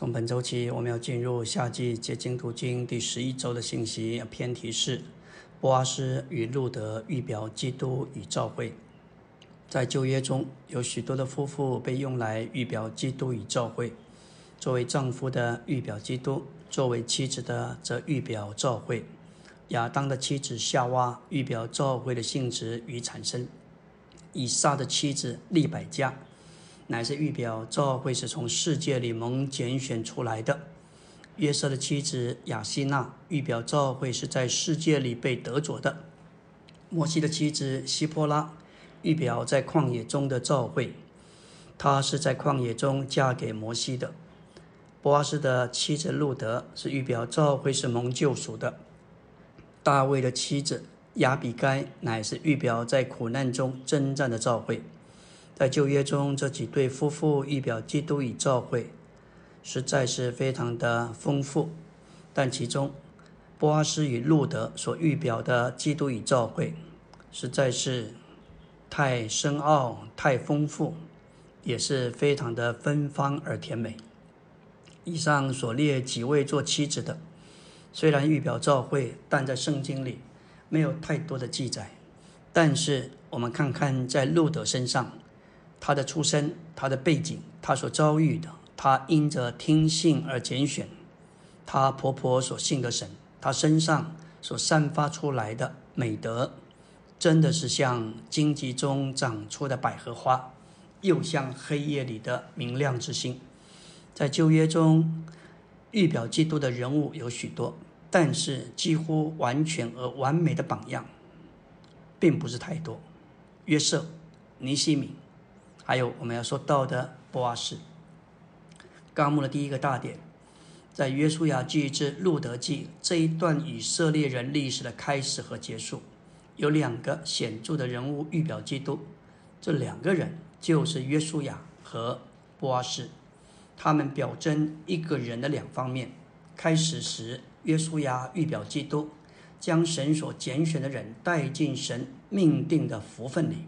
从本周起，我们要进入夏季结晶途经第十一周的信息。偏题是波阿斯与路德预表基督与教会。在旧约中有许多的夫妇被用来预表基督与教会。作为丈夫的预表基督，作为妻子的则预表教会。亚当的妻子夏娃预表教会的性质与产生。以撒的妻子利百加。乃是预表教会是从世界里蒙拣选出来的。约瑟的妻子雅西娜预表教会是在世界里被得着的。摩西的妻子希波拉预表在旷野中的教会，她是在旷野中嫁给摩西的。波阿斯的妻子路德是预表教会是蒙救赎的。大卫的妻子亚比该乃是预表在苦难中征战的教会。在旧约中，这几对夫妇预表基督与教会，实在是非常的丰富。但其中，波阿斯与路德所预表的基督与教会，实在是太深奥、太丰富，也是非常的芬芳而甜美。以上所列几位做妻子的，虽然预表教会，但在圣经里没有太多的记载。但是我们看看在路德身上。他的出身，他的背景，他所遭遇的，他因着听信而拣选，他婆婆所信的神，他身上所散发出来的美德，真的是像荆棘中长出的百合花，又像黑夜里的明亮之星。在旧约中，预表基督的人物有许多，但是几乎完全而完美的榜样，并不是太多。约瑟、尼西米。还有我们要说到的波阿斯，纲目的第一个大点，在约书亚记至路德记这一段以色列人历史的开始和结束，有两个显著的人物预表基督，这两个人就是约书亚和波阿斯，他们表征一个人的两方面。开始时，约书亚预表基督，将神所拣选的人带进神命定的福分里。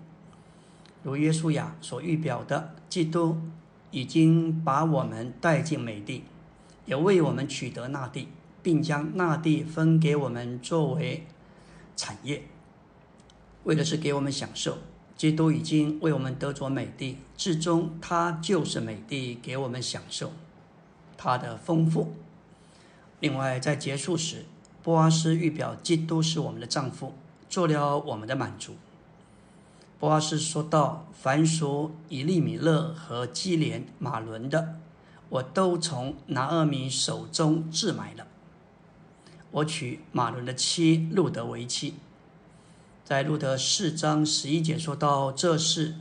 如约书亚所预表的，基督已经把我们带进美地，也为我们取得那地，并将那地分给我们作为产业，为的是给我们享受。基督已经为我们得着美地，至终他就是美地，给我们享受他的丰富。另外，在结束时，波阿斯预表基督是我们的丈夫，做了我们的满足。波阿斯说道：“凡属以利米勒和基连马伦的，我都从拿厄米手中置买了。我娶马伦的妻路德为妻。”在路德四章十一节说到：“这是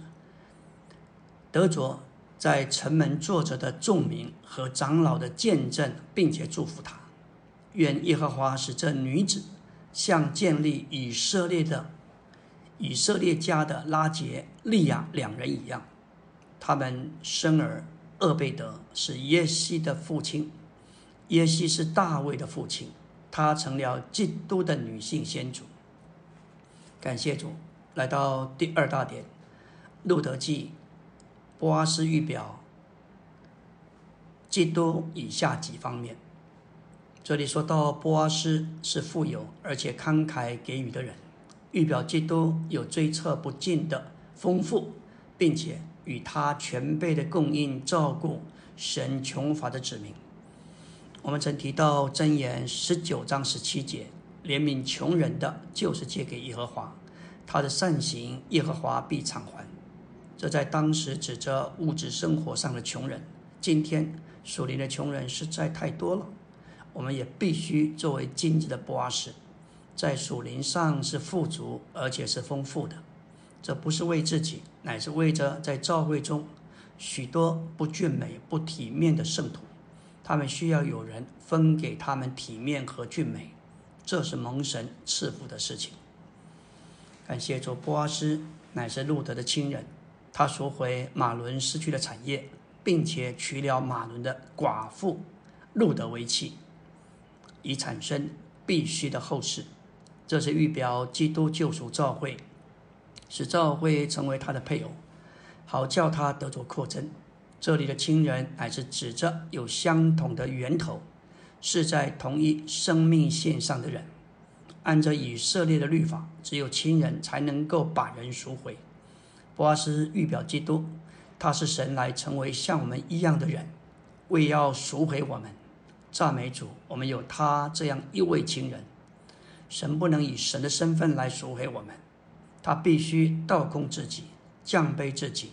德卓在城门坐着的众民和长老的见证，并且祝福他。愿耶和华使这女子像建立以色列的。”以色列家的拉杰、利亚两人一样，他们生儿厄贝德是耶西的父亲，耶西是大卫的父亲，他成了基督的女性先祖。感谢主，来到第二大点，路德记，波阿斯预表基督以下几方面。这里说到波阿斯是富有而且慷慨给予的人。预表基督有追测不尽的丰富，并且与他全备的供应照顾神穷乏的子民。我们曾提到箴言十九章十七节，怜悯穷人的，就是借给耶和华，他的善行耶和华必偿还。这在当时指着物质生活上的穷人。今天属灵的穷人实在太多了，我们也必须作为经济的波阿斯。在属灵上是富足，而且是丰富的。这不是为自己，乃是为着在教会中许多不俊美、不体面的圣徒，他们需要有人分给他们体面和俊美。这是蒙神赐福的事情。感谢主，波阿斯乃是路德的亲人，他赎回马伦失去的产业，并且娶了马伦的寡妇路德为妻，以产生必须的后事。这是预表基督救赎教会，使教会成为他的配偶，好叫他得着扩增。这里的亲人乃是指着有相同的源头，是在同一生命线上的人。按照以色列的律法，只有亲人才能够把人赎回。波阿斯预表基督，他是神来成为像我们一样的人，为要赎回我们。赞美主，我们有他这样一位亲人。神不能以神的身份来赎回我们，他必须倒空自己，降卑自己，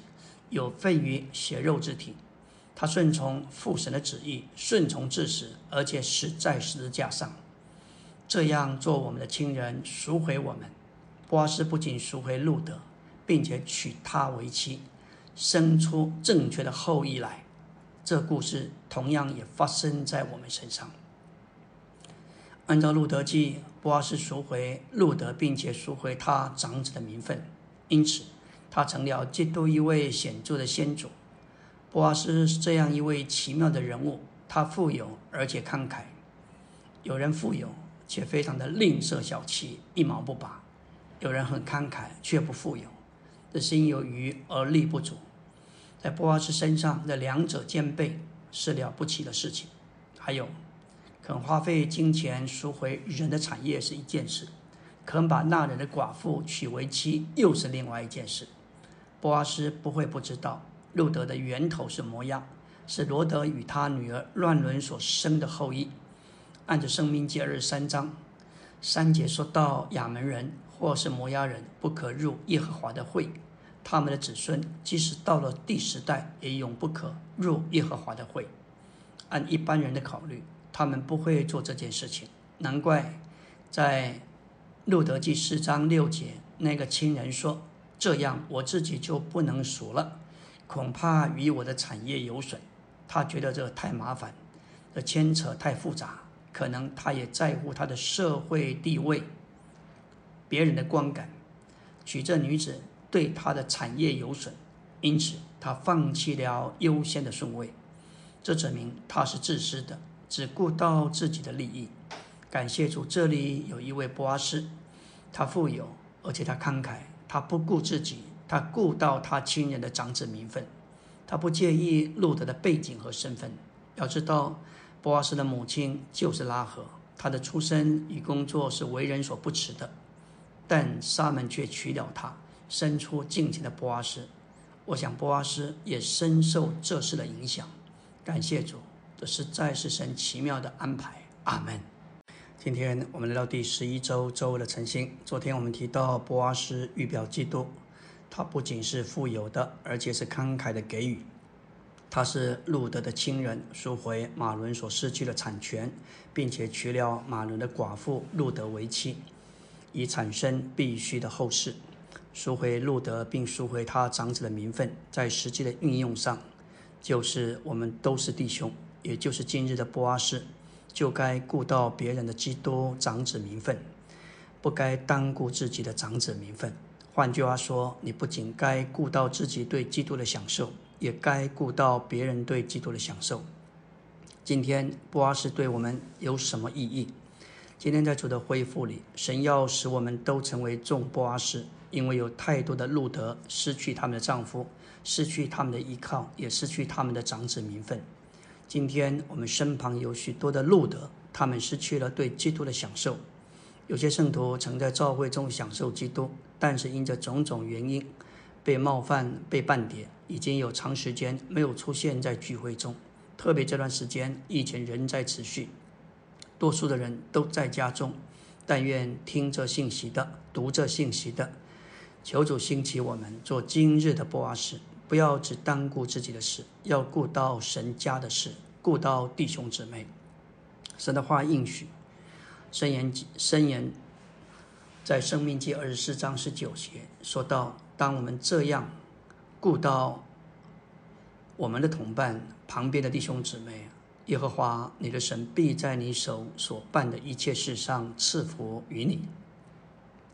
有份于血肉之体。他顺从父神的旨意，顺从至死，而且死在十字架上。这样做我们的亲人赎回我们。波斯不仅赎回路德，并且娶她为妻，生出正确的后裔来。这故事同样也发生在我们身上。按照路德记，波阿斯赎回路德，并且赎回他长子的名分，因此他成了基督一位显著的先祖。波阿斯是这样一位奇妙的人物，他富有而且慷慨。有人富有。却非常的吝啬小气，一毛不拔；有人很慷慨，却不富有，这心有余而力不足。在波阿斯身上，这两者兼备是了不起的事情。还有，肯花费金钱赎回人的产业是一件事，肯把那人的寡妇娶为妻又是另外一件事。波阿斯不会不知道，路德的源头是摩押，是罗德与他女儿乱伦所生的后裔。按着《生命记》二十三章三节说到，亚门人或是摩押人不可入耶和华的会，他们的子孙即使到了第十代，也永不可入耶和华的会。按一般人的考虑，他们不会做这件事情。难怪在《路德记》四章六节，那个亲人说：“这样我自己就不能赎了，恐怕与我的产业有损。”他觉得这太麻烦，这牵扯太复杂。可能他也在乎他的社会地位，别人的观感，娶这女子对他的产业有损，因此他放弃了优先的顺位。这证明他是自私的，只顾到自己的利益。感谢主，这里有一位波阿斯，他富有，而且他慷慨，他不顾自己，他顾到他亲人的长子名分，他不介意路德的背景和身份。要知道。波阿斯的母亲就是拉合，他的出身与工作是为人所不齿的，但沙门却娶了她，生出敬虔的波阿斯。我想波阿斯也深受这事的影响。感谢主，这实在是神奇妙的安排。阿门。今天我们来到第十一周周的晨星。昨天我们提到波阿斯预表基督，他不仅是富有的，而且是慷慨的给予。他是路德的亲人，赎回马伦所失去的产权，并且娶了马伦的寡妇路德为妻，以产生必须的后事。赎回路德，并赎回他长子的名分，在实际的运用上，就是我们都是弟兄，也就是今日的波阿斯，就该顾到别人的基督长子名分，不该单顾自己的长子名分。换句话说，你不仅该顾到自己对基督的享受。也该顾到别人对基督的享受。今天波阿斯对我们有什么意义？今天在主的恢复里，神要使我们都成为众波阿斯，因为有太多的路德失去他们的丈夫，失去他们的依靠，也失去他们的长子名分。今天我们身旁有许多的路德，他们失去了对基督的享受。有些圣徒曾在教会中享受基督，但是因着种种原因。被冒犯、被半点，已经有长时间没有出现在聚会中。特别这段时间，疫情仍在持续，多数的人都在家中。但愿听着信息的、读着信息的，求主兴起我们做今日的波阿斯，不要只单顾自己的事，要顾到神家的事，顾到弟兄姊妹。神的话应许，申言申言，在生命记二十四章十九节说到。当我们这样顾到我们的同伴旁边的弟兄姊妹，耶和华你的神必在你手所办的一切事上赐福于你。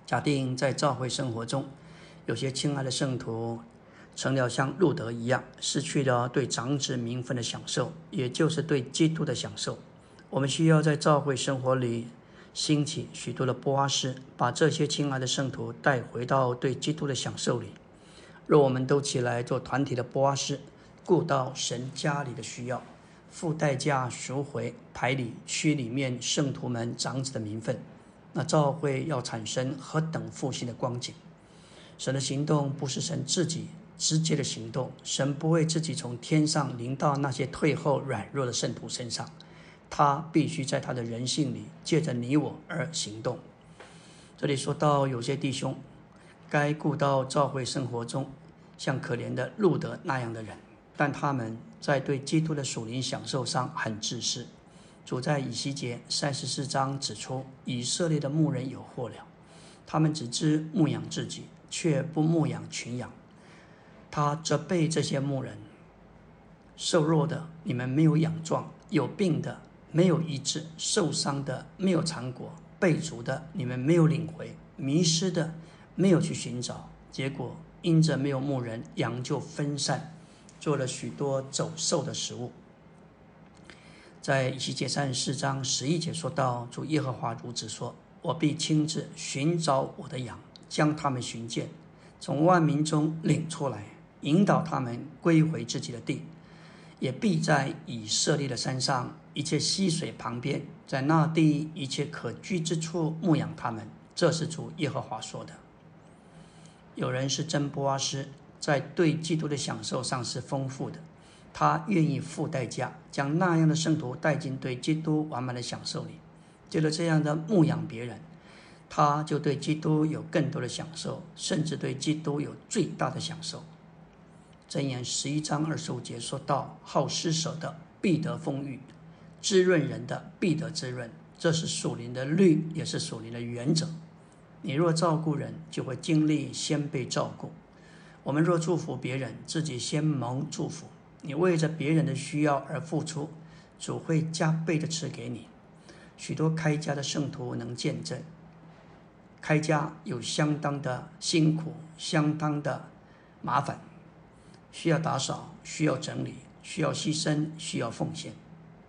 假定在教会生活中，有些亲爱的圣徒成了像路德一样，失去了对长子名分的享受，也就是对基督的享受。我们需要在教会生活里。兴起许多的波阿斯，把这些亲爱的圣徒带回到对基督的享受里。若我们都起来做团体的波阿斯，顾到神家里的需要，付代价赎回排里区里面圣徒们长子的名分，那教会要产生何等复兴的光景！神的行动不是神自己直接的行动，神不会自己从天上临到那些退后软弱的圣徒身上，他必须在他的人性里借着你我而行动。这里说到有些弟兄该顾到教会生活中。像可怜的路德那样的人，但他们在对基督的属灵享受上很自私。主在以西结三十四章指出，以色列的牧人有祸了，他们只知牧养自己，却不牧养群羊。他责备这些牧人：瘦弱的你们没有养壮，有病的没有医治，受伤的没有尝果，被逐的你们没有领回，迷失的没有去寻找，结果。因着没有牧人，羊就分散，做了许多走兽的食物。在以西结三十四章十一节说到：“主耶和华如此说：我必亲自寻找我的羊，将他们寻见，从万民中领出来，引导他们归回自己的地，也必在以色列的山上一切溪水旁边，在那地一切可居之处牧养他们。”这是主耶和华说的。有人是真波阿斯，在对基督的享受上是丰富的，他愿意付代价，将那样的圣徒带进对基督完满的享受里。借着这样的牧养别人，他就对基督有更多的享受，甚至对基督有最大的享受。箴言十一章二十五节说到：“好施舍的必得丰裕，滋润人的必得滋润。”这是属灵的律，也是属灵的原则。你若照顾人，就会经历先被照顾；我们若祝福别人，自己先蒙祝福。你为着别人的需要而付出，主会加倍的赐给你。许多开家的圣徒能见证，开家有相当的辛苦，相当的麻烦，需要打扫，需要整理，需要牺牲，需要奉献。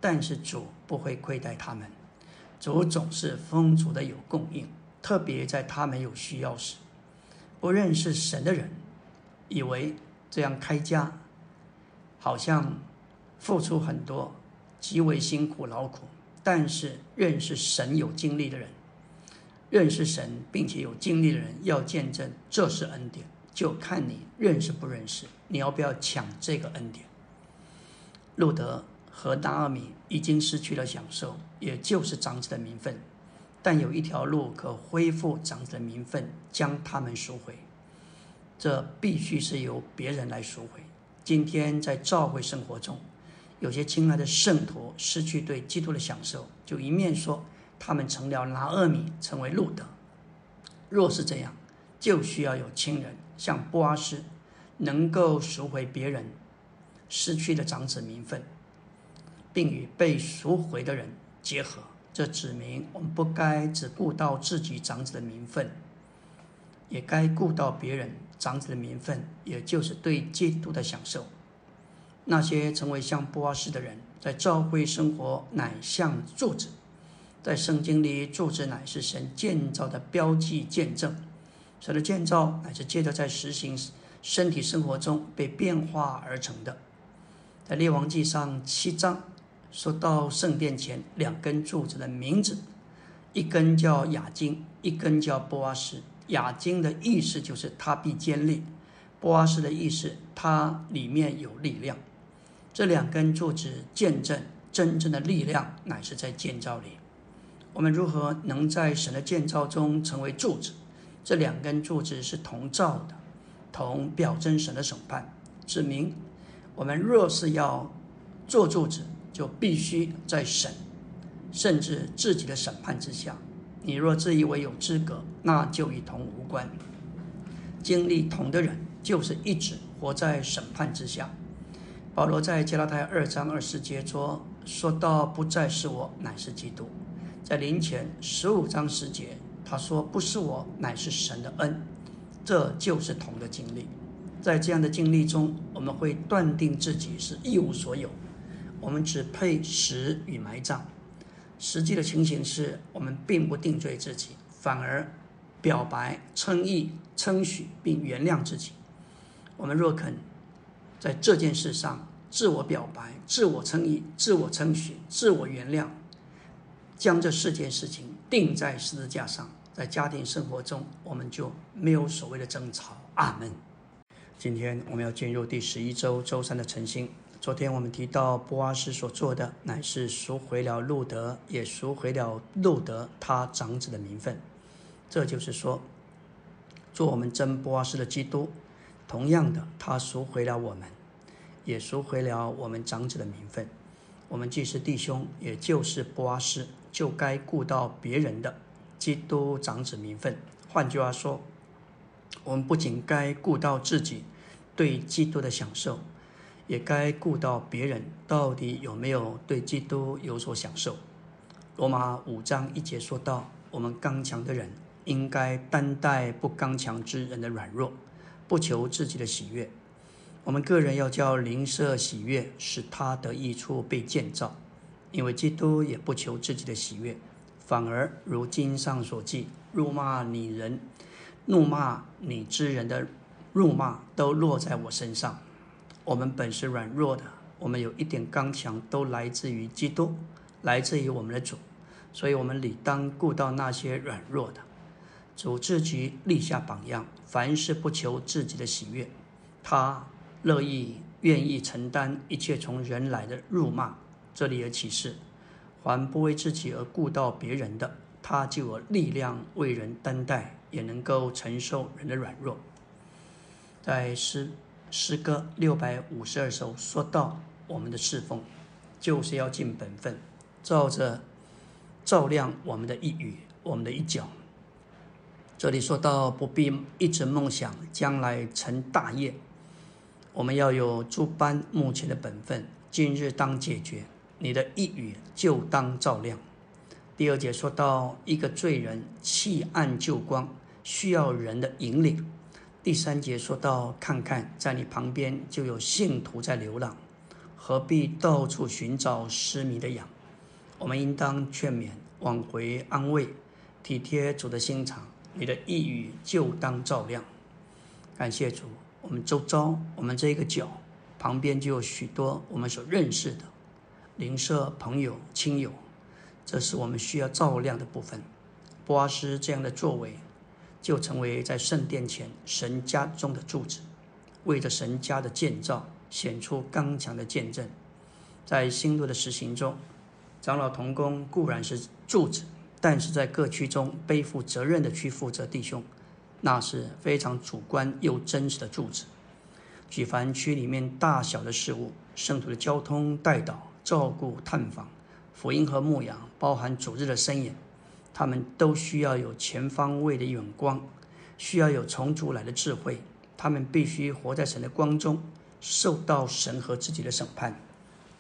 但是主不会亏待他们，主总是丰足的有供应。特别在他们有需要时，不认识神的人，以为这样开家，好像付出很多，极为辛苦劳苦。但是认识神有经历的人，认识神并且有经历的人，要见证这是恩典，就看你认识不认识，你要不要抢这个恩典。路德和达阿米已经失去了享受，也就是长子的名分。但有一条路可恢复长子的名分，将他们赎回。这必须是由别人来赎回。今天在教会生活中，有些亲爱的圣徒失去对基督的享受，就一面说他们成了拿厄米，成为路德。若是这样，就需要有亲人像波阿斯，能够赎回别人失去的长子名分，并与被赎回的人结合。这指明我们不该只顾到自己长子的名分，也该顾到别人长子的名分，也就是对基督的享受。那些成为像波阿斯的人，在教会生活乃像柱子，在圣经里，柱子乃是神建造的标记见证。神的建造乃是借着在实行身体生活中被变化而成的。在列王记上七章。说到圣殿前两根柱子的名字，一根叫雅金，一根叫波阿斯。雅金的意思就是它必坚立，波阿斯的意思它里面有力量。这两根柱子见证真正的力量乃是在建造里。我们如何能在神的建造中成为柱子？这两根柱子是同造的，同表征神的审判，指明我们若是要做柱子。就必须在神，甚至自己的审判之下。你若自以为有资格，那就与同无关。经历同的人，就是一直活在审判之下。保罗在加拉太二章二十节说：“说到不再是我，乃是基督。”在临前十五章十节，他说：“不是我，乃是神的恩。”这就是同的经历。在这样的经历中，我们会断定自己是一无所有。我们只配死与埋葬，实际的情形是我们并不定罪自己，反而表白、称义、称许并原谅自己。我们若肯在这件事上自我表白、自我称义、自我称许、自我原谅，将这四件事情定在十字架上，在家庭生活中，我们就没有所谓的争吵。阿门。今天我们要进入第十一周周三的晨星。昨天我们提到，波阿斯所做的乃是赎回了路德，也赎回了路德他长子的名分。这就是说，做我们真波阿斯的基督，同样的，他赎回了我们，也赎回了我们长子的名分。我们既是弟兄，也就是波阿斯，就该顾到别人的基督长子名分。换句话说，我们不仅该顾到自己对基督的享受。也该顾到别人到底有没有对基督有所享受。罗马五章一节说到：“我们刚强的人应该担待不刚强之人的软弱，不求自己的喜悦。我们个人要叫灵舍喜悦，使他得益处被建造。因为基督也不求自己的喜悦，反而如经上所记：辱骂你人、怒骂你之人的辱骂，都落在我身上。”我们本是软弱的，我们有一点刚强，都来自于基督，来自于我们的主，所以我们理当顾到那些软弱的。主自己立下榜样，凡事不求自己的喜悦，他乐意愿意承担一切从人来的辱骂。这里有启示：凡不为自己而顾到别人的，他就有力量为人担待，也能够承受人的软弱。在诗。诗歌六百五十二首说到我们的侍奉，就是要尽本分，照着照亮我们的一语，我们的一角。这里说到不必一直梦想将来成大业，我们要有诸般目前的本分，今日当解决，你的一语就当照亮。第二节说到一个罪人弃暗就光，需要人的引领。第三节说到：“看看，在你旁边就有信徒在流浪，何必到处寻找失迷的羊？我们应当劝勉、挽回、安慰，体贴主的心肠。你的一语就当照亮。感谢主，我们周遭，我们这个角旁边就有许多我们所认识的邻舍、朋友、亲友，这是我们需要照亮的部分。波阿斯这样的作为。”就成为在圣殿前神家中的柱子，为着神家的建造显出刚强的见证。在新路的实行中，长老同工固然是柱子，但是在各区中背负责任的区负责弟兄，那是非常主观又真实的柱子。举凡区里面大小的事物，圣徒的交通带导、照顾、探访、福音和牧养，包含主日的身影。他们都需要有全方位的眼光，需要有从主来的智慧。他们必须活在神的光中，受到神和自己的审判。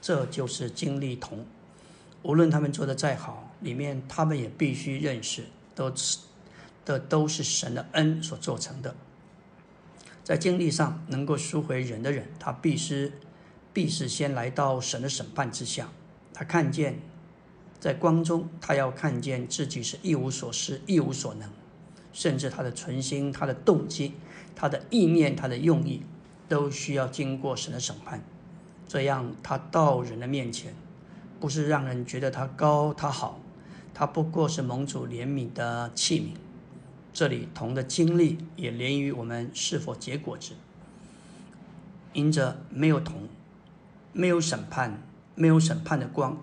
这就是经历同。无论他们做的再好，里面他们也必须认识，都是的都是神的恩所做成的。在经历上能够赎回人的人，他必须必是先来到神的审判之下，他看见。在光中，他要看见自己是一无所失、一无所能，甚至他的存心、他的动机、他的意念、他的用意，都需要经过神的审判。这样，他到人的面前，不是让人觉得他高、他好，他不过是蒙主怜悯的器皿。这里同的经历也连于我们是否结果子。因着没有同，没有审判，没有审判的光。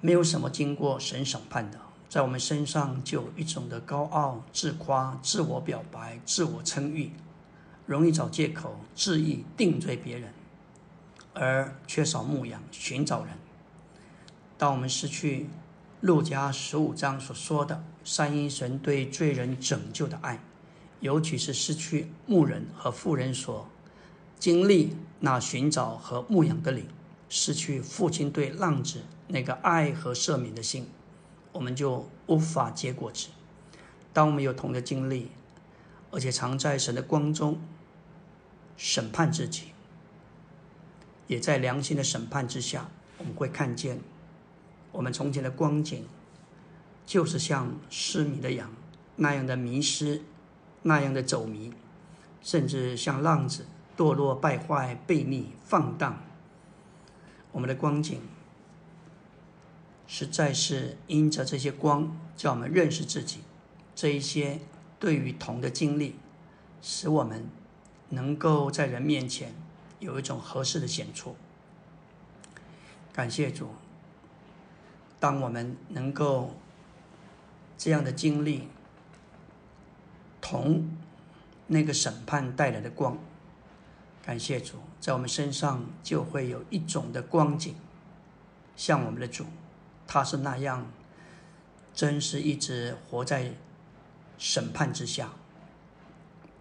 没有什么经过神审判的，在我们身上就有一种的高傲、自夸、自我表白、自我称誉，容易找借口、恣意定罪别人，而缺少牧养、寻找人。当我们失去路加十五章所说的三一神对罪人拯救的爱，尤其是失去牧人和妇人所经历那寻找和牧养的灵，失去父亲对浪子。那个爱和赦免的心，我们就无法结果子。当我们有同的经历，而且常在神的光中审判自己，也在良心的审判之下，我们会看见我们从前的光景，就是像失迷的羊那样的迷失，那样的走迷，甚至像浪子堕落、败坏、悖逆、放荡，我们的光景实在是因着这些光，叫我们认识自己。这一些对于同的经历，使我们能够在人面前有一种合适的显出。感谢主，当我们能够这样的经历，同那个审判带来的光，感谢主，在我们身上就会有一种的光景，像我们的主，他是那样，真是一直活在审判之下，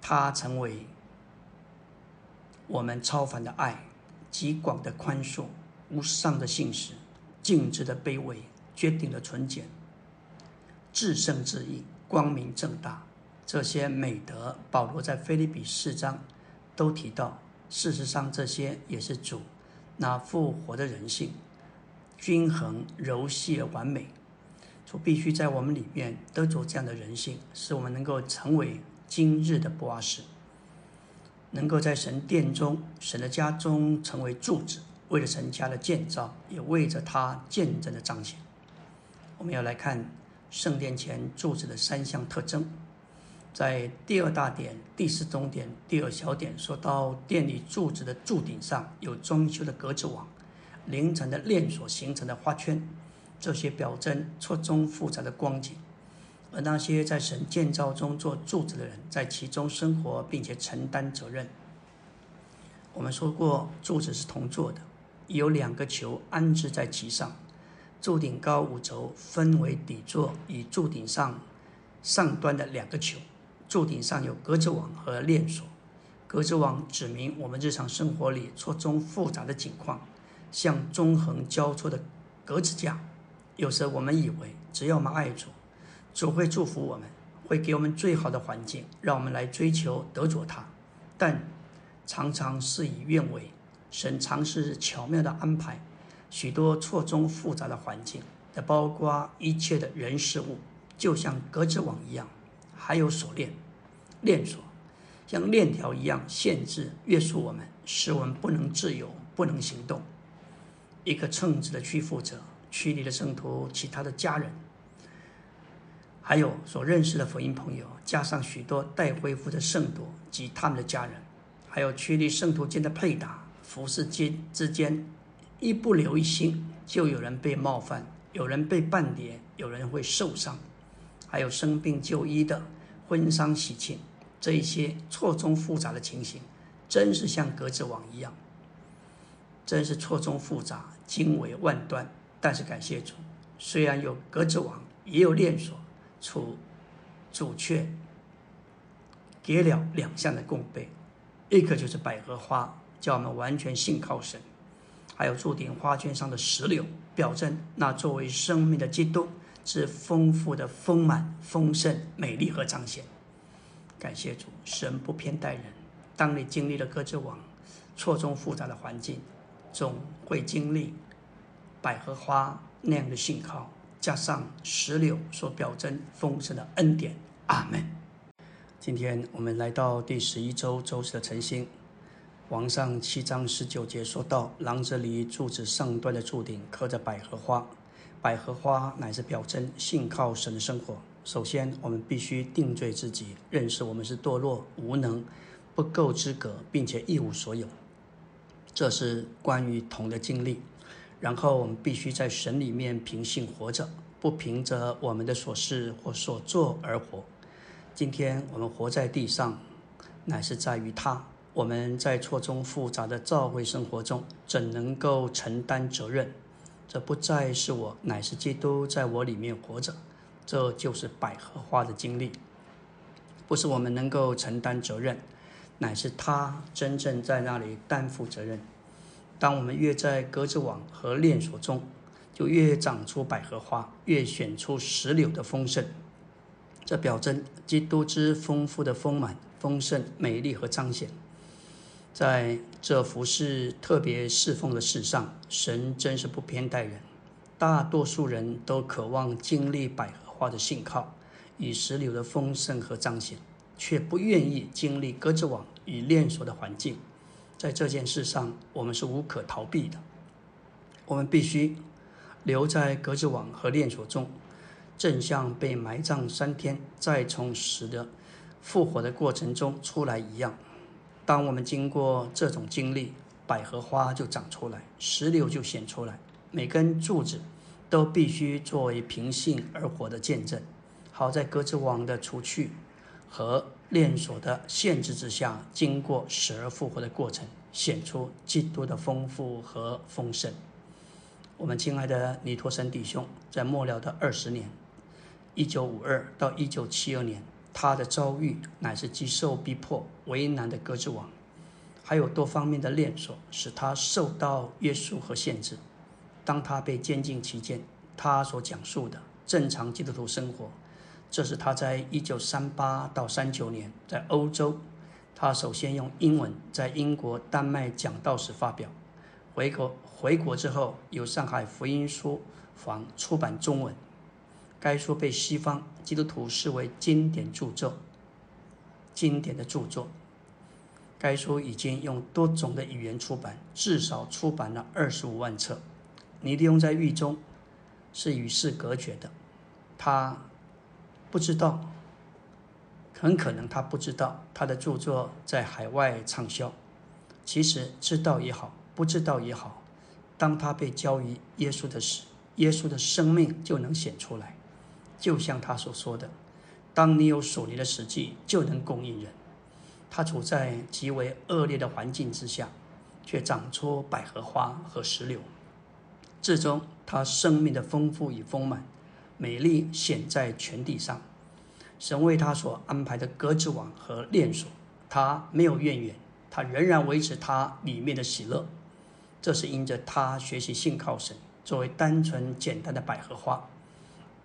他成为我们超凡的爱，极广的宽恕。无上的信实，尽致的卑微，决定的纯洁，至圣至义，光明正大，这些美德，保罗在菲利比四章都提到。事实上，这些也是主那复活的人性，均衡、柔细而完美。主必须在我们里面得着这样的人性，使我们能够成为今日的波阿士，能够在神殿中、神的家中成为柱子。为了神家的建造，也为着他见证的彰显，我们要来看圣殿前柱子的三项特征。在第二大点、第四中点、第二小点说到店里柱子的柱顶上有装修的格子网、凌晨的链锁形成的花圈，这些表征错综复杂的光景。而那些在神建造中做柱子的人，在其中生活并且承担责任。我们说过，柱子是铜做的。有两个球安置在其上，柱顶高五轴，分为底座与柱顶上上端的两个球。柱顶上有格子网和链锁，格子网指明我们日常生活里错综复杂的景况，像纵横交错的格子架。有时我们以为只要我们爱主，主会祝福我们，会给我们最好的环境，让我们来追求得着它，但常常事与愿违。神常是巧妙的安排许多错综复杂的环境，的包括一切的人事物，就像格子网一样，还有锁链、链锁，像链条一样限制、约束我们，使我们不能自由、不能行动。一个称职的区负责区里的圣徒、其他的家人，还有所认识的福音朋友，加上许多待恢复的圣徒及他们的家人，还有区里圣徒间的配搭。服侍间之间，一不留一心，就有人被冒犯，有人被半跌，有人会受伤，还有生病就医的，婚丧喜庆，这一些错综复杂的情形，真是像格子网一样，真是错综复杂，经纬万端。但是感谢主，虽然有格子网，也有链锁，主主却给了两项的供备，一个就是百合花。叫我们完全信靠神，还有注顶花圈上的石榴，表征那作为生命的基督是丰富的丰满、丰盛、美丽和彰显。感谢主，神不偏待人。当你经历了各自网错综复杂的环境，总会经历百合花那样的信号，加上石榴所表征丰盛的恩典。阿门。今天我们来到第十一周周四的晨星。王上七章十九节说到：“廊子里柱子上端的柱顶刻着百合花，百合花乃是表征信靠神的生活。首先，我们必须定罪自己，认识我们是堕落、无能、不够资格，并且一无所有。这是关于同的经历。然后，我们必须在神里面凭信活着，不凭着我们的所事或所做而活。今天我们活在地上，乃是在于他。”我们在错综复杂的教会生活中，怎能够承担责任？这不再是我，乃是基督在我里面活着。这就是百合花的经历，不是我们能够承担责任，乃是他真正在那里担负责任。当我们越在格子网和链锁中，就越长出百合花，越显出石榴的丰盛。这表征基督之丰富的丰满、丰盛、美丽和彰显。在这服侍特别侍奉的事上，神真是不偏待人。大多数人都渴望经历百合花的信靠与石榴的丰盛和彰显，却不愿意经历鸽子网与链锁的环境。在这件事上，我们是无可逃避的。我们必须留在格子网和链锁中，正像被埋葬三天再从死的复活的过程中出来一样。当我们经过这种经历，百合花就长出来，石榴就显出来。每根柱子都必须作为平信而活的见证，好在格子网的除去和链锁的限制之下，经过死而复活的过程，显出基督的丰富和丰盛。我们亲爱的尼托森弟兄，在末了的二十年，一九五二到一九七二年，他的遭遇乃是极受逼迫、为难的鸽子王，还有多方面的链锁，使他受到约束和限制。当他被监禁期间，他所讲述的正常基督徒生活。这是他在一九三八到三九年在欧洲，他首先用英文在英国、丹麦讲道时发表。回国回国之后，由上海福音书房出版中文。该书被西方基督徒视为经典著作，经典的著作。该书已经用多种的语言出版，至少出版了二十五万册。尼利翁在狱中是与世隔绝的，他。不知道，很可能他不知道他的著作在海外畅销。其实知道也好，不知道也好，当他被交于耶稣的时，耶稣的生命就能显出来。就像他所说的：“当你有属灵的实际，就能供应人。”他处在极为恶劣的环境之下，却长出百合花和石榴，最终他生命的丰富与丰满。美丽显在全地上，神为他所安排的格子网和链锁，他没有怨言，他仍然维持他里面的喜乐。这是因着他学习信靠神，作为单纯简单的百合花，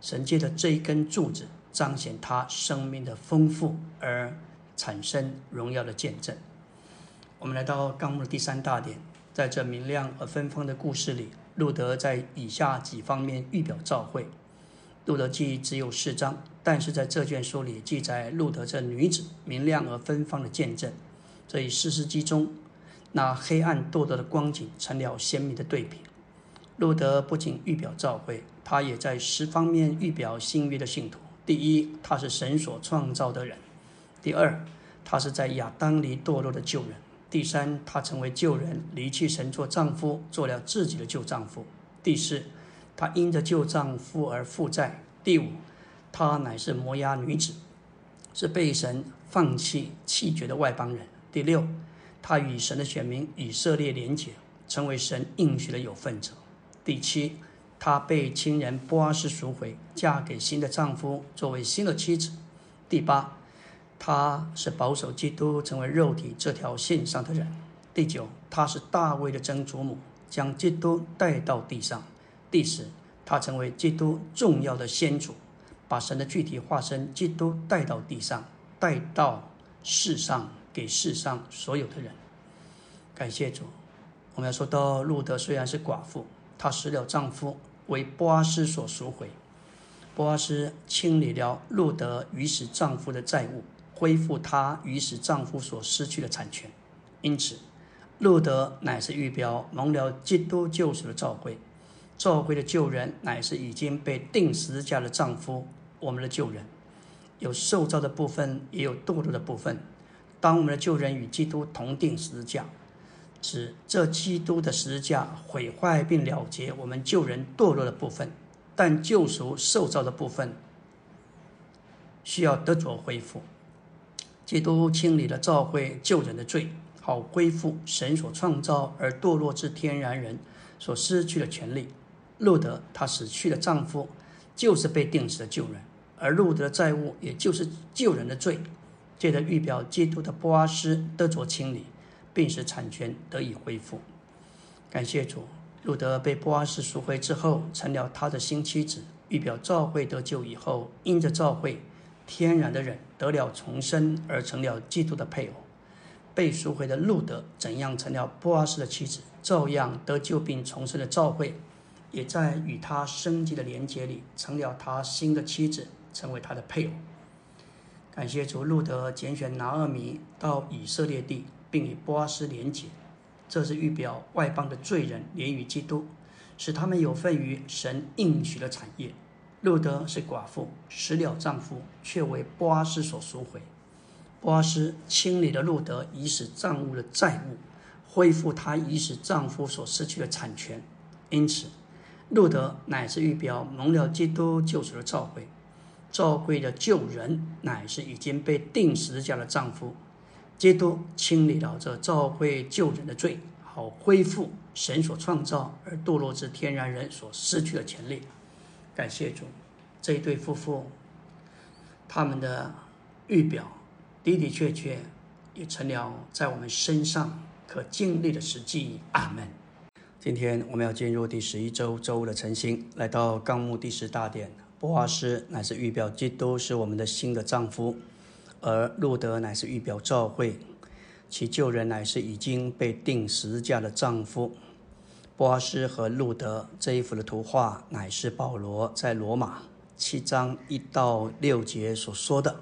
神借着这一根柱子彰显他生命的丰富而产生荣耀的见证。我们来到纲目的第三大点，在这明亮而芬芳的故事里，路德在以下几方面预表召会。路德记只有四章，但是在这卷书里记载路德这女子明亮而芬芳的见证，这与四世纪中那黑暗堕落的光景成了鲜明的对比。路德不仅预表教会，他也在十方面预表新约的信徒。第一，他是神所创造的人；第二，他是在亚当里堕落的旧人；第三，他成为旧人，离弃神做丈夫，做了自己的旧丈夫；第四。她因着旧丈夫而负债。第五，她乃是摩押女子，是被神放弃弃绝的外邦人。第六，她与神的选民以色列连结，成为神应许的有份者。第七，她被亲人波阿斯赎回，嫁给新的丈夫，作为新的妻子。第八，她是保守基督成为肉体这条线上的人。第九，她是大卫的曾祖母，将基督带到地上。第十，她成为基督重要的先祖，把神的具体化身基督带到地上，带到世上，给世上所有的人。感谢主。我们要说到路德虽然是寡妇，她死了丈夫为波阿斯所赎回，波阿斯清理了路德与死丈夫的债务，恢复她与死丈夫所失去的产权。因此，路德乃是预表蒙了基督救赎的召会。教会的救人乃是已经被钉十字架的丈夫，我们的救人有受造的部分，也有堕落的部分。当我们的救人与基督同定十字架，指这基督的十字架毁坏并了结我们救人堕落的部分，但救赎受造的部分需要得着恢复。基督清理了教会救人的罪，好恢复神所创造而堕落之天然人所失去的权利。路德她死去的丈夫，就是被定死的旧人，而路德的债务也就是旧人的罪，借着预表基督的波阿斯得着清理，并使产权得以恢复。感谢主，路德被波阿斯赎回之后，成了他的新妻子，预表召会得救以后，因着召会，天然的人得了重生，而成了基督的配偶。被赎回的路德怎样成了波阿斯的妻子，照样得救并重生的召会。也在与他升级的连接里，成了他新的妻子，成为他的配偶。感谢主，路德拣选拿厄米到以色列地，并与波阿斯连结，这是预表外邦的罪人连于基督，使他们有份于神应许的产业。路德是寡妇，死了丈夫，却为波阿斯所赎回。波阿斯清理了路德遗失账物的债务，恢复他遗失丈夫所失去的产权。因此，路德乃是预表蒙了基督救赎的召会。召会的救人乃是已经被钉十字架的丈夫。基督清理了这召会救人的罪，好恢复神所创造而堕落之天然人所失去的权利。感谢主，这一对夫妇，他们的预表的的确确也成了在我们身上可经历的实际。阿门。今天我们要进入第十一周周五的晨星，来到纲目第十大点。波阿斯乃是预表基督是我们的新的丈夫。而路德乃是预表教会，其旧人乃是已经被定十字架的丈夫。波阿斯和路德这一幅的图画，乃是保罗在罗马七章一到六节所说的。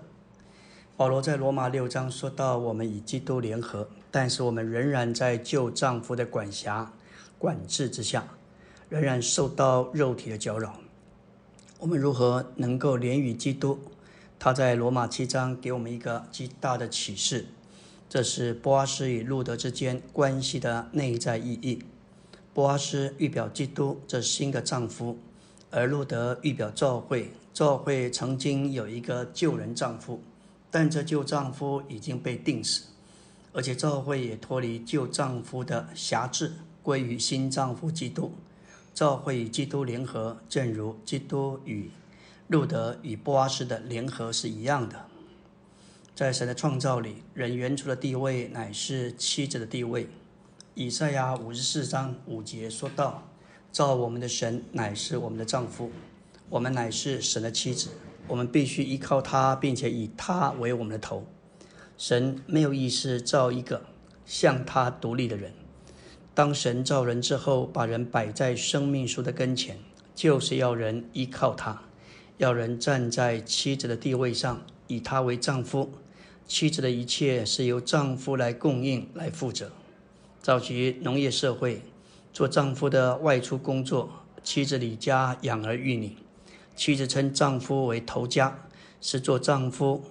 保罗在罗马六章说到：“我们与基督联合，但是我们仍然在旧丈夫的管辖、管制之下，仍然受到肉体的搅扰。我们如何能够连与基督？”他在罗马七章给我们一个极大的启示，这是波阿斯与路德之间关系的内在意义。波阿斯预表基督这新的丈夫，而路德预表教会。教会曾经有一个旧人丈夫，但这旧丈夫已经被钉死，而且教会也脱离旧丈夫的辖制，归于新丈夫基督。教会与基督联合，正如基督与。路德与波阿斯的联合是一样的，在神的创造里，人原初的地位乃是妻子的地位。以赛亚五十四章五节说道：“造我们的神乃是我们的丈夫，我们乃是神的妻子，我们必须依靠他，并且以他为我们的头。神没有意思造一个向他独立的人。当神造人之后，把人摆在生命树的跟前，就是要人依靠他。”要人站在妻子的地位上，以她为丈夫。妻子的一切是由丈夫来供应、来负责。早期农业社会，做丈夫的外出工作，妻子李家养儿育女。妻子称丈夫为头家，是做丈夫，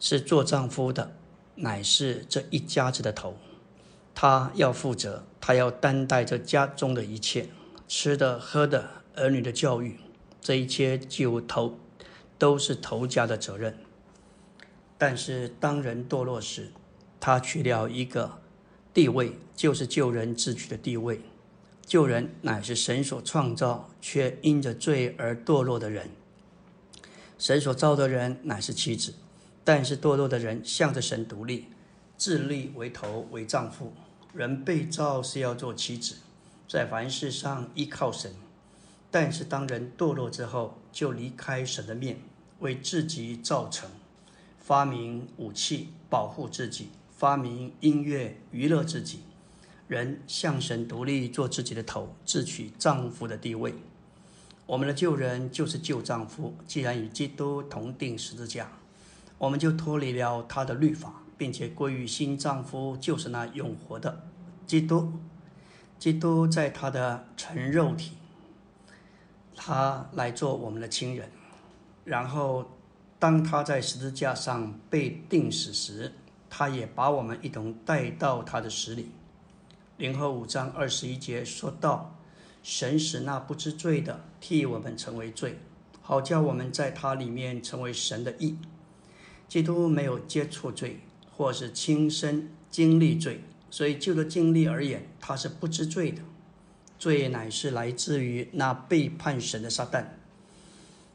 是做丈夫的，乃是这一家子的头。他要负责，他要担待着家中的一切，吃的、喝的、儿女的教育。这一切就头都是头家的责任，但是当人堕落时，他取了一个地位，就是救人自取的地位。救人乃是神所创造，却因着罪而堕落的人。神所造的人乃是妻子，但是堕落的人向着神独立，自立为头为丈夫。人被造是要做妻子，在凡事上依靠神。但是当人堕落之后，就离开神的面，为自己造成，发明武器保护自己，发明音乐娱乐自己。人向神独立，做自己的头，自取丈夫的地位。我们的旧人就是旧丈夫。既然与基督同定十字架，我们就脱离了他的律法，并且归于新丈夫，就是那永活的基督。基督在他的成肉体。他来做我们的亲人，然后当他在十字架上被钉死时，他也把我们一同带到他的死里。联合五章二十一节说到：“神使那不知罪的替我们成为罪，好叫我们在他里面成为神的义。”基督没有接触罪，或是亲身经历罪，所以就着经历而言，他是不知罪的。罪乃是来自于那背叛神的撒旦，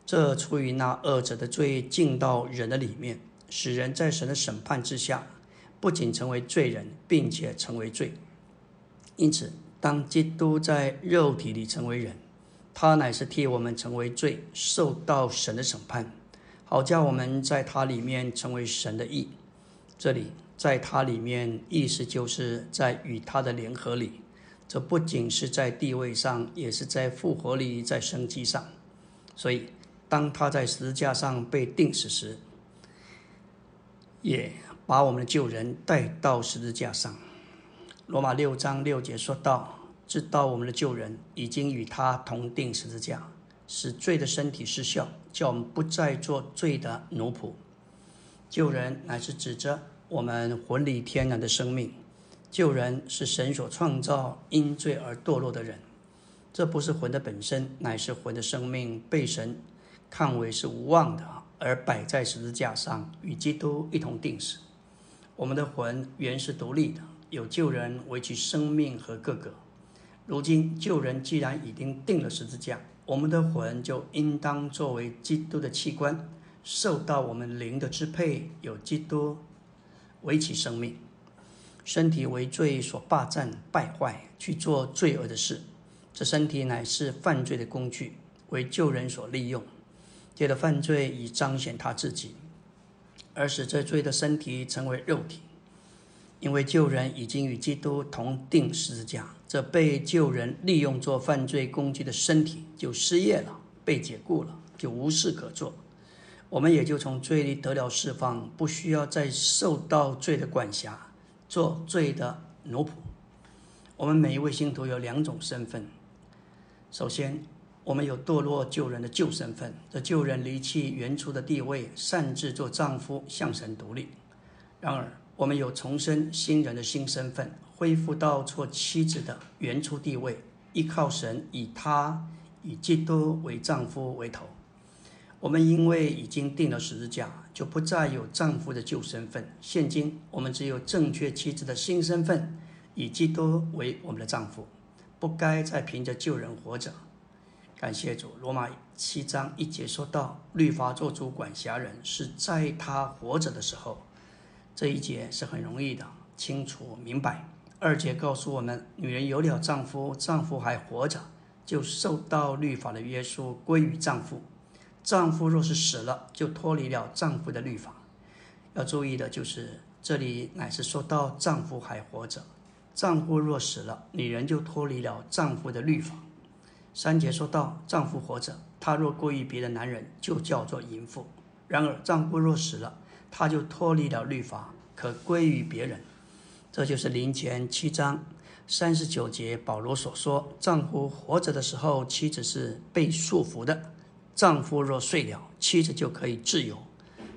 这出于那恶者的罪进到人的里面，使人在神的审判之下，不仅成为罪人，并且成为罪。因此，当基督在肉体里成为人，他乃是替我们成为罪，受到神的审判，好叫我们在他里面成为神的义。这里在他里面，意思就是在与他的联合里。这不仅是在地位上，也是在复活里，在生机上。所以，当他在十字架上被钉死时，也把我们的旧人带到十字架上。罗马六章六节说到：“知道我们的旧人已经与他同定十字架，使罪的身体失效，叫我们不再做罪的奴仆。旧人乃是指着我们魂里天然的生命。救人是神所创造，因罪而堕落的人。这不是魂的本身，乃是魂的生命被神看为是无望的，而摆在十字架上，与基督一同定死。我们的魂原是独立的。”有救人为其生命和个个。如今救人既然已经定了十字架，我们的魂就应当作为基督的器官，受到我们灵的支配，有基督为其生命。身体为罪所霸占、败坏，去做罪恶的事。这身体乃是犯罪的工具，为救人所利用。借着犯罪以彰显他自己，而使这罪的身体成为肉体。因为救人已经与基督同定十字架，这被救人利用做犯罪工具的身体就失业了，被解雇了，就无事可做。我们也就从罪里得了释放，不需要再受到罪的管辖，做罪的奴仆。我们每一位信徒有两种身份：首先，我们有堕落救人的旧身份，这救人离弃原初的地位，擅自做丈夫，向神独立。然而，我们有重生新人的新身份，恢复到做妻子的原初地位，依靠神，以他以基督为丈夫为头。我们因为已经定了十字架，就不再有丈夫的旧身份。现今我们只有正确妻子的新身份，以基督为我们的丈夫，不该再凭着旧人活着。感谢主，罗马七章一节说到，律法做主管辖人，是在他活着的时候。这一节是很容易的，清楚明白。二节告诉我们，女人有了丈夫，丈夫还活着，就受到律法的约束，归于丈夫。丈夫若是死了，就脱离了丈夫的律法。要注意的就是，这里乃是说到丈夫还活着，丈夫若死了，女人就脱离了丈夫的律法。三节说到丈夫活着，他若归于别的男人，就叫做淫妇。然而丈夫若死了，他就脱离了律法，可归于别人。这就是林前七章三十九节保罗所说：丈夫活着的时候，妻子是被束缚的；丈夫若睡了，妻子就可以自由，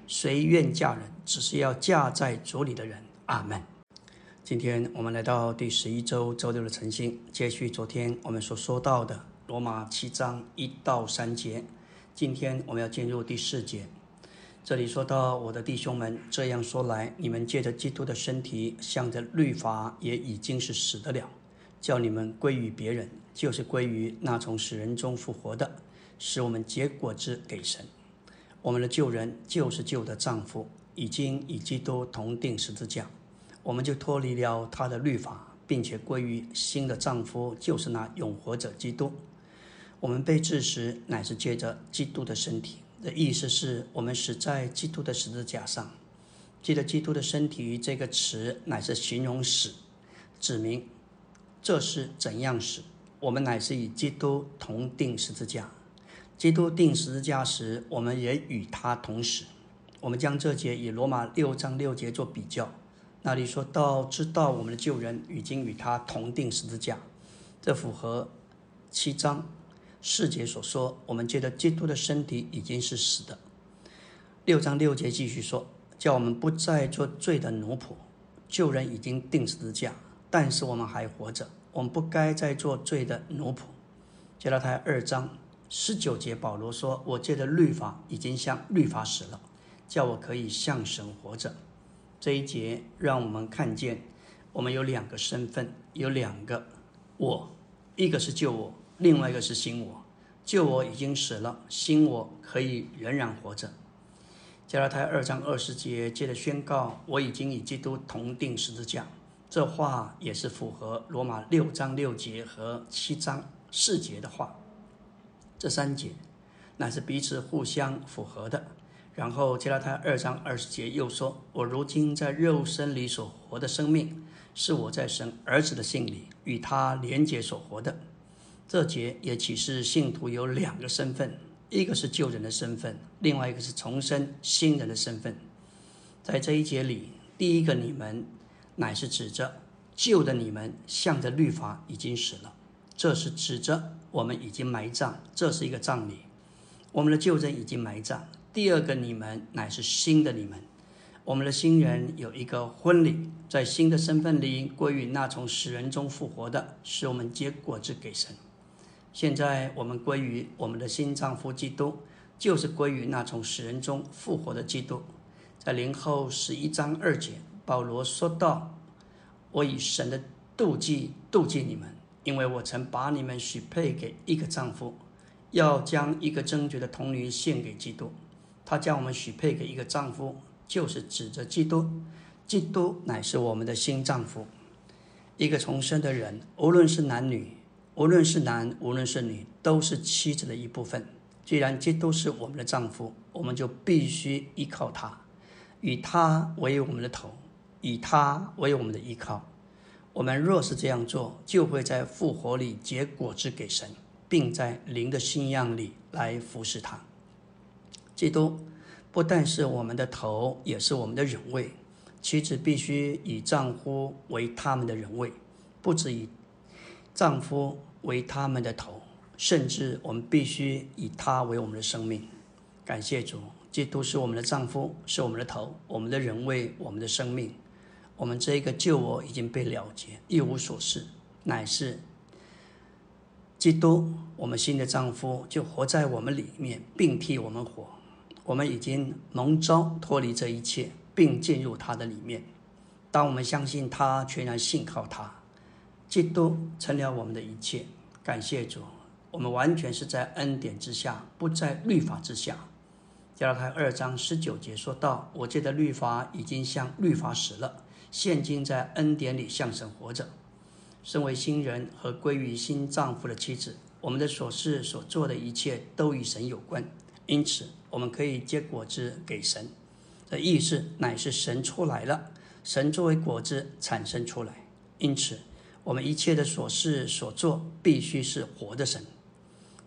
谁愿嫁人，只是要嫁在主里的人。阿门。今天我们来到第十一周周六的晨星，接续昨天我们所说到的罗马七章一到三节。今天我们要进入第四节。这里说到我的弟兄们，这样说来，你们借着基督的身体，向着律法也已经是死的了，叫你们归于别人，就是归于那从死人中复活的，使我们结果子给神。我们的旧人就是旧的丈夫，已经与基督同定十字架，我们就脱离了他的律法，并且归于新的丈夫，就是那永活者基督。我们被治时，乃是借着基督的身体。的意思是我们死在基督的十字架上。记得基督的身体这个词乃是形容死，指明这是怎样死。我们乃是与基督同定十字架。基督定十字架时，我们也与他同死。我们将这节与罗马六章六节做比较，那里说到知道我们的旧人已经与他同定十字架，这符合七章。四节所说，我们觉得基督的身体已经是死的。六章六节继续说，叫我们不再做罪的奴仆。旧人已经定十字架，但是我们还活着，我们不该再做罪的奴仆。接到他二章十九节，保罗说：“我借的律法已经向律法死了，叫我可以向神活着。”这一节让我们看见，我们有两个身份，有两个我，一个是救我。另外一个是新我，旧我已经死了，新我可以仍然活着。加拉太二章二十节接着宣告：我已经与基督同定十字架。这话也是符合罗马六章六节和七章四节的话。这三节乃是彼此互相符合的。然后加拉太二章二十节又说：我如今在肉身里所活的生命，是我在神儿子的心里与他连结所活的。这节也启示信徒有两个身份，一个是旧人的身份，另外一个是重生新人的身份。在这一节里，第一个你们乃是指着旧的你们向着律法已经死了，这是指着我们已经埋葬，这是一个葬礼。我们的旧人已经埋葬。第二个你们乃是新的你们，我们的新人有一个婚礼，在新的身份里归于那从死人中复活的，使我们结果子给神。现在我们归于我们的新丈夫基督，就是归于那从死人中复活的基督。在灵后十一章二节，保罗说道：“我以神的妒忌妒忌你们，因为我曾把你们许配给一个丈夫。”要将一个贞洁的童女献给基督，他将我们许配给一个丈夫，就是指着基督。基督乃是我们的新丈夫。一个重生的人，无论是男女，无论是男，无论是女，都是妻子的一部分。既然基督是我们的丈夫，我们就必须依靠他，以他为我们的头，以他为我们的依靠。我们若是这样做，就会在复活里结果子给神。并在灵的信仰里来服侍他。基督不但是我们的头，也是我们的人位。妻子必须以丈夫为他们的人位，不止以丈夫为他们的头，甚至我们必须以他为我们的生命。感谢主，基督是我们的丈夫，是我们的头，我们的人位，我们的生命。我们这一个旧我已经被了结，一无所事，乃是。基督，我们新的丈夫就活在我们里面，并替我们活。我们已经蒙召脱离这一切，并进入他的里面。当我们相信他，全然信靠他，基督成了我们的一切。感谢主，我们完全是在恩典之下，不在律法之下。加拉太二章十九节说道：“我借的律法已经向律法死了，现今在恩典里向神活着。”身为新人和归于新丈夫的妻子，我们的所事所做的一切都与神有关，因此我们可以结果子给神。这意思乃是神出来了，神作为果子产生出来，因此我们一切的所事所做必须是活的神。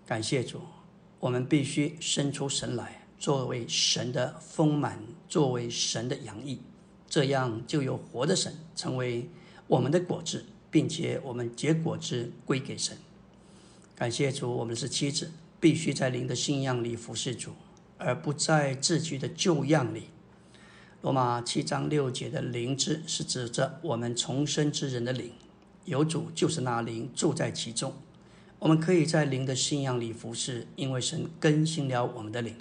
感谢主，我们必须生出神来，作为神的丰满，作为神的洋溢，这样就有活的神成为我们的果子。并且我们结果子归给神，感谢主，我们是妻子，必须在灵的信仰里服侍主，而不在自居的旧样里。罗马七章六节的灵之是指着我们重生之人的灵，有主就是那灵住在其中。我们可以在灵的信仰里服侍，因为神更新了我们的灵。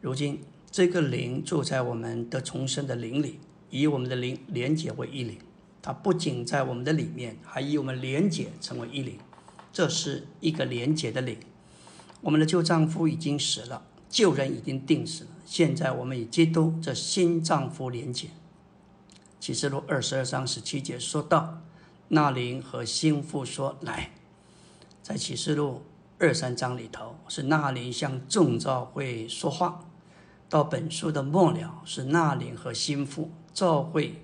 如今这个灵住在我们的重生的灵里，以我们的灵连结为一灵。它不仅在我们的里面，还与我们连结成为一灵，这是一个连结的灵。我们的旧丈夫已经死了，旧人已经定死了。现在我们与基督这新丈夫连结。启示录二十二章十七节说到，那灵和心腹说：“来。”在启示录二三章里头，是那灵向众召会说话。到本书的末了，是那灵和心腹召会。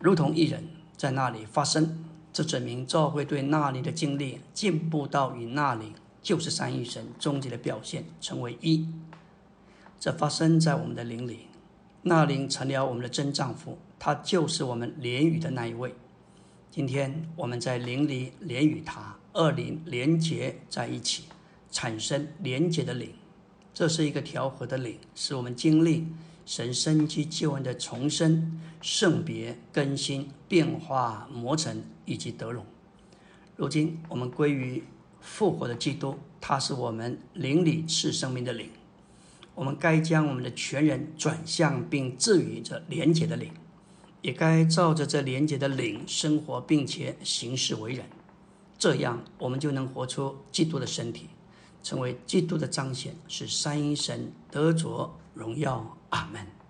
如同一人在那里发生，这证明教会对那里的经历进步到与那里就是三一神终极的表现，成为一。这发生在我们的灵里，那灵成了我们的真丈夫，他就是我们连语的那一位。今天我们在灵里连与他，二灵连结在一起，产生连结的灵，这是一个调和的灵，使我们经历。神生机救恩的重生、圣别、更新、变化、磨成以及得荣。如今我们归于复活的基督，他是我们灵里赐生命的灵。我们该将我们的全人转向并置于这廉洁的灵，也该照着这廉洁的灵生活，并且行事为人。这样，我们就能活出基督的身体，成为基督的彰显，使三一神得着荣耀。阿门。